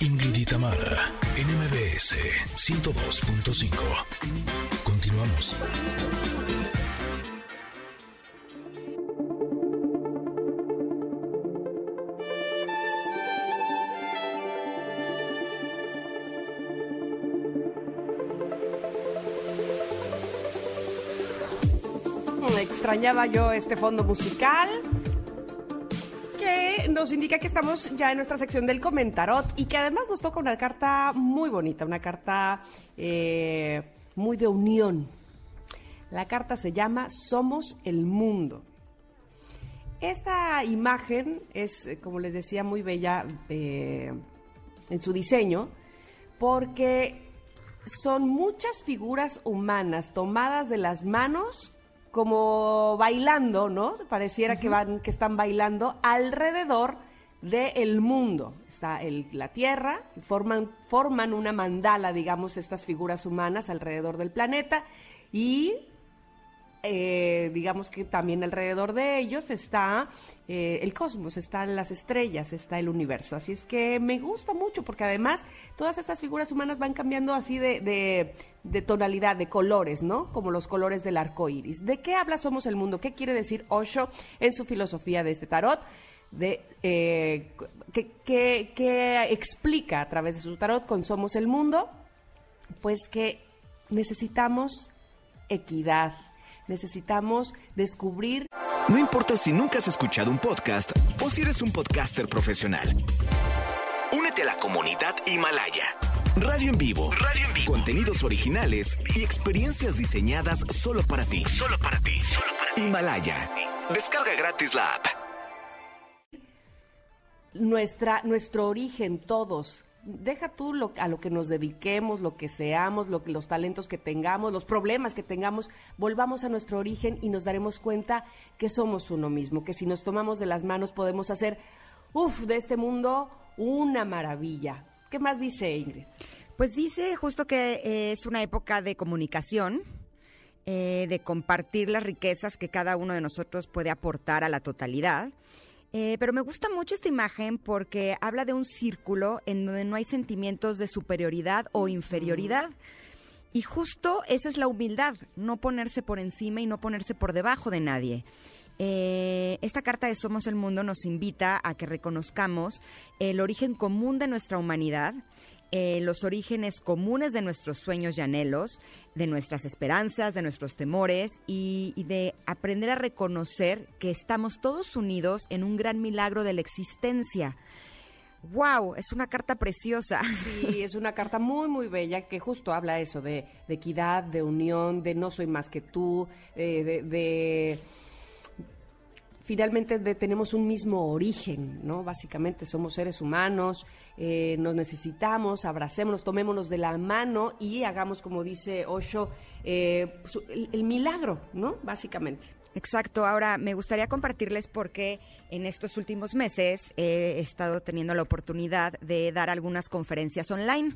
Ingrid y Tamara, NMBS 102.5. Continuamos. Extrañaba yo este fondo musical nos indica que estamos ya en nuestra sección del comentarot y que además nos toca una carta muy bonita, una carta eh, muy de unión. La carta se llama Somos el Mundo. Esta imagen es, eh, como les decía, muy bella eh, en su diseño porque son muchas figuras humanas tomadas de las manos como bailando, ¿no? Pareciera que van, que están bailando alrededor del mundo. Está el, la Tierra, forman, forman una mandala, digamos, estas figuras humanas alrededor del planeta y eh, digamos que también alrededor de ellos está eh, el cosmos, están las estrellas, está el universo. Así es que me gusta mucho porque además todas estas figuras humanas van cambiando así de, de, tonalidad, de colores, ¿no? Como los colores del arco iris. ¿De qué habla Somos el Mundo? ¿Qué quiere decir Osho en su filosofía de este tarot? De, eh, que explica a través de su tarot con Somos el Mundo? Pues que necesitamos equidad, necesitamos descubrir. No importa si nunca has escuchado un podcast o si eres un podcaster profesional. Únete a la comunidad Himalaya. Radio en vivo. Radio en vivo. Contenidos originales y experiencias diseñadas solo para ti. Solo para ti. Solo para ti. Himalaya. Descarga gratis la app. Nuestra, nuestro origen, todos, deja tú lo, a lo que nos dediquemos, lo que seamos, lo, los talentos que tengamos, los problemas que tengamos, volvamos a nuestro origen y nos daremos cuenta que somos uno mismo, que si nos tomamos de las manos podemos hacer, uff, de este mundo una maravilla. ¿Qué más dice Ingrid? Pues dice justo que es una época de comunicación, eh, de compartir las riquezas que cada uno de nosotros puede aportar a la totalidad eh, pero me gusta mucho esta imagen porque habla de un círculo en donde no hay sentimientos de superioridad o inferioridad. Y justo esa es la humildad, no ponerse por encima y no ponerse por debajo de nadie. Eh, esta carta de Somos el Mundo nos invita a que reconozcamos el origen común de nuestra humanidad, eh, los orígenes comunes de nuestros sueños y anhelos, de nuestras esperanzas, de nuestros temores y, de aprender a reconocer que estamos todos unidos en un gran milagro de la existencia. ¡Wow! Es una carta preciosa. Sí, es una carta muy, muy bella que justo habla eso de, equidad, de unión, de no soy más que tú, eh, de finalmente tenemos un mismo origen, ¿no? Básicamente somos seres humanos, eh, nos necesitamos, abracémonos, tomémonos de la mano y hagamos, como dice Osho, eh, pues, el, milagro, ¿no? Básicamente. Exacto. Ahora, me gustaría compartirles porque en estos últimos meses he estado teniendo la oportunidad de dar algunas conferencias online.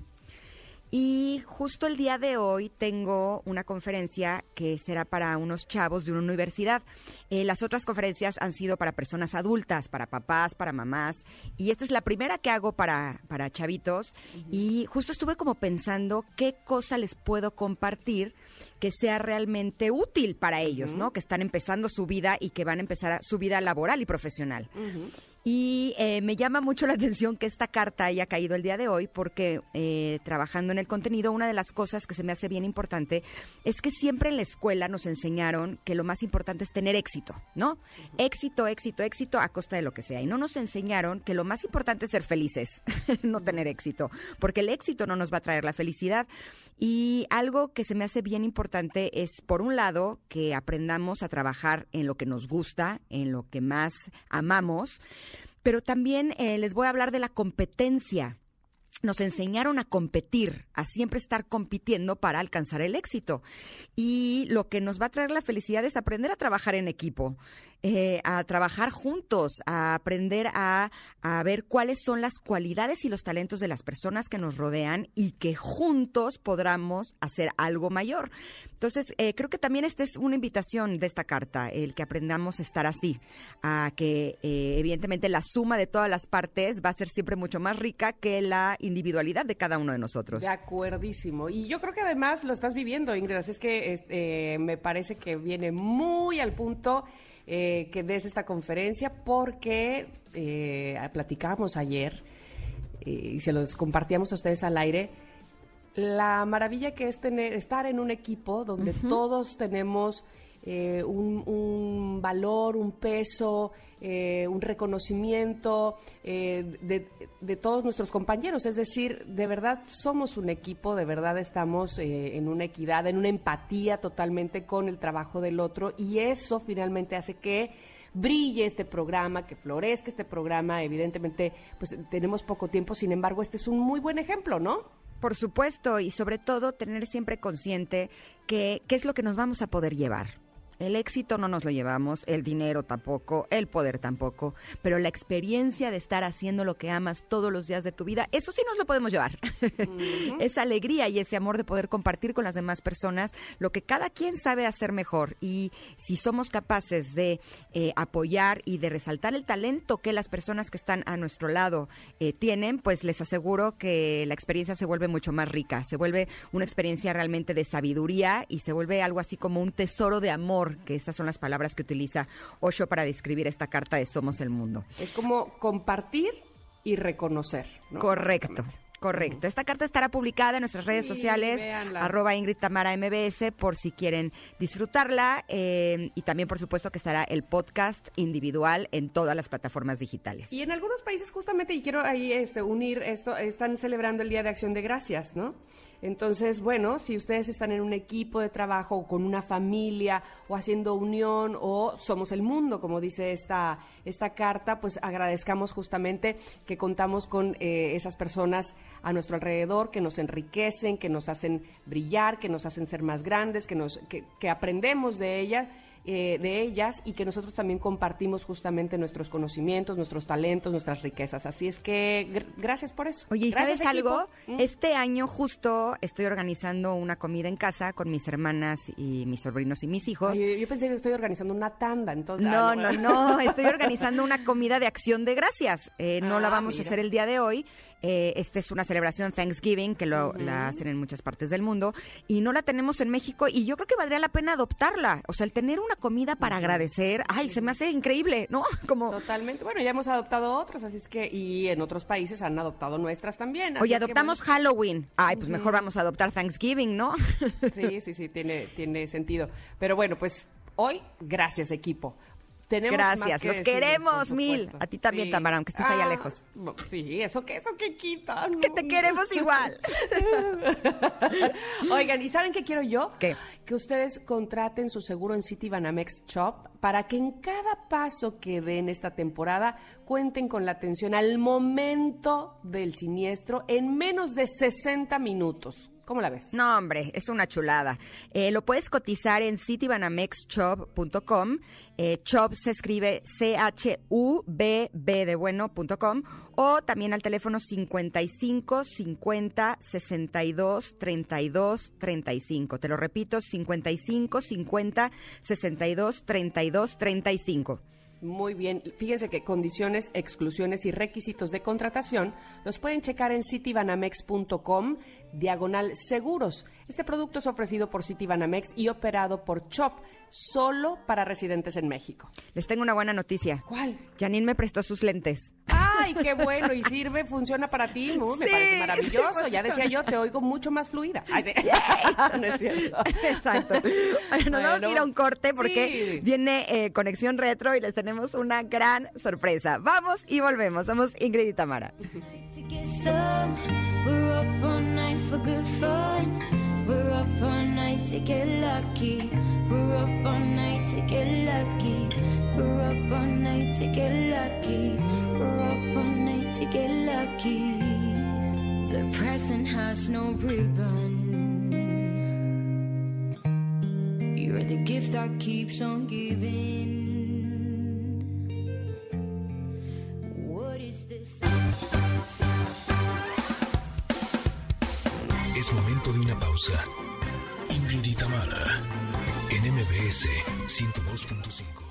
Y justo el día de hoy tengo una conferencia que será para unos chavos de una universidad. Eh, las otras conferencias han sido para personas adultas, para papás, para mamás. Y esta es la primera que hago para, para chavitos. Y justo estuve como pensando qué cosa les puedo compartir que sea realmente útil para ellos, ¿no? Que están empezando su vida y que van a empezar su vida laboral y profesional. Y eh, me llama mucho la atención que esta carta haya caído el día de hoy porque eh, trabajando en el contenido, una de las cosas que se me hace bien importante es que siempre en la escuela nos enseñaron que lo más importante es tener éxito, ¿no? Éxito, éxito, éxito a costa de lo que sea. Y no nos enseñaron que lo más importante es ser felices, no tener éxito, porque el éxito no nos va a traer la felicidad. Y algo que se me hace bien importante es, por un lado, que aprendamos a trabajar en lo que nos gusta, en lo que más amamos, pero también eh, les voy a hablar de la competencia nos enseñaron a competir, a siempre estar compitiendo para alcanzar el éxito. Y lo que nos va a traer la felicidad es aprender a trabajar en equipo. eh, a trabajar juntos, a aprender a, a ver cuáles son las cualidades y los talentos de las personas que nos rodean y que juntos podamos hacer algo mayor. Entonces, eh, creo que también esta es una invitación de esta carta, el que aprendamos a estar así, a que eh, evidentemente la suma de todas las partes va a ser siempre mucho más rica que la individualidad de cada uno de nosotros. De acuerdísimo. Y yo creo que además lo estás viviendo, Ingrid, así es que este, me parece que viene muy al punto eh, que des esta conferencia porque eh, platicábamos ayer y se los compartíamos a ustedes al aire la maravilla que es tener, estar en un equipo donde todos tenemos eh, un, valor, un peso, eh, un reconocimiento eh, de, de, todos nuestros compañeros. Es decir, de verdad somos un equipo, de verdad estamos en una equidad, en una empatía totalmente con el trabajo del otro y eso finalmente hace que brille este programa, que florezca este programa. Evidentemente, pues tenemos poco tiempo, sin embargo, este es un muy buen ejemplo, ¿no? Por supuesto, y sobre todo tener siempre consciente que qué es lo que nos vamos a poder llevar. El éxito no nos lo llevamos, el dinero tampoco, el poder tampoco, pero la experiencia de estar haciendo lo que amas todos los días de tu vida, eso sí nos lo podemos llevar. Esa alegría y ese amor de poder compartir con las demás personas lo que cada quien sabe hacer mejor. Y si somos capaces de eh, apoyar y de resaltar el talento que las personas que están a nuestro lado eh, tienen, pues les aseguro que la experiencia se vuelve mucho más rica, se vuelve una experiencia realmente de sabiduría y se vuelve algo así como un tesoro de amor que esas son las palabras que utiliza Osho para describir esta carta de Somos el Mundo. Es como compartir y reconocer. Correcto. Correcto. Esta carta estará publicada en nuestras redes sociales, arroba Ingrid Tamara MBS, por si quieren disfrutarla. Eh, y también, por supuesto, que estará el podcast individual en todas las plataformas digitales. Y en algunos países, justamente, y quiero ahí este, unir esto, están celebrando el Día de Acción de Gracias, ¿no? Entonces, bueno, si ustedes están en un equipo de trabajo o con una familia o haciendo unión o somos el mundo, como dice esta, esta carta, pues agradezcamos justamente que contamos con eh, esas personas a nuestro alrededor que nos enriquecen, que nos hacen brillar, que nos hacen ser más grandes, que, nos, que, que aprendemos de ellas eh, de ellas y que nosotros también compartimos justamente nuestros conocimientos, nuestros talentos, nuestras riquezas. Así es que gracias por eso. Oye, ¿y sabes algo? Mm. Este año justo estoy organizando una comida en casa con mis hermanas y mis sobrinos y mis hijos. yo, pensé que estoy organizando una tanda, entonces. No, no, no, estoy organizando una comida de acción de gracias. Eh, no la ah, vamos a hacer el día de hoy. Eh, esta es una celebración Thanksgiving que lo, la hacen en muchas partes del mundo y no la tenemos en México y yo creo que valdría la pena adoptarla. O sea, el tener una comida para agradecer, ay, se me hace increíble, ¿no? Como Totalmente. Bueno, ya hemos adoptado otras, así es que y en otros países han adoptado nuestras también. Oye, adoptamos Halloween. Ay, pues mejor vamos a adoptar Thanksgiving, ¿no? Sí, sí, sí, tiene tiene sentido. Pero bueno, pues hoy gracias equipo Gracias, los queremos mil. A ti también, Tamara, aunque estés allá ah, lejos. Sí, eso que eso que quita. Que te queremos igual. Oigan, ¿y saben qué quiero yo? ¿Qué? Que ustedes contraten su seguro en City Banamex Shop para que en cada paso que den esta temporada cuenten con la atención al momento del siniestro en menos de 60 minutos. ¿Cómo la ves? No, hombre, es una chulada. Eh, lo puedes cotizar en citybanamexshop.com. Eh, Shop se escribe C-H-U-B-B de bueno.com o también al teléfono 55 50 62 32 35. Te lo repito, 55 50 62 32 35. Muy bien. Fíjense que condiciones, exclusiones y requisitos de contratación los pueden checar en citibanamex.com diagonal seguros. Este producto es ofrecido por Citibanamex y operado por CHOP, solo para residentes en México. Les tengo una buena noticia. ¿Cuál? Janine me prestó sus lentes. ¡Ay, qué bueno! ¿Y sirve? ¿Funciona para ti? me parece maravilloso. Ya decía yo, te oigo mucho más fluida. no es cierto. Exacto. nos vamos a ir a un corte porque viene eh, Conexión Retro y les tenemos una gran sorpresa. Vamos y volvemos. Somos Ingrid y Tamara. for good fun. We're up all night to get lucky. We're up all night to get lucky. We're up all night to get lucky. We're one night to get lucky. The present has no ribbon. You're the gift that keeps on giving. What is this? Es momento de una pausa. Ingrid Itamara, en MBS 102.5.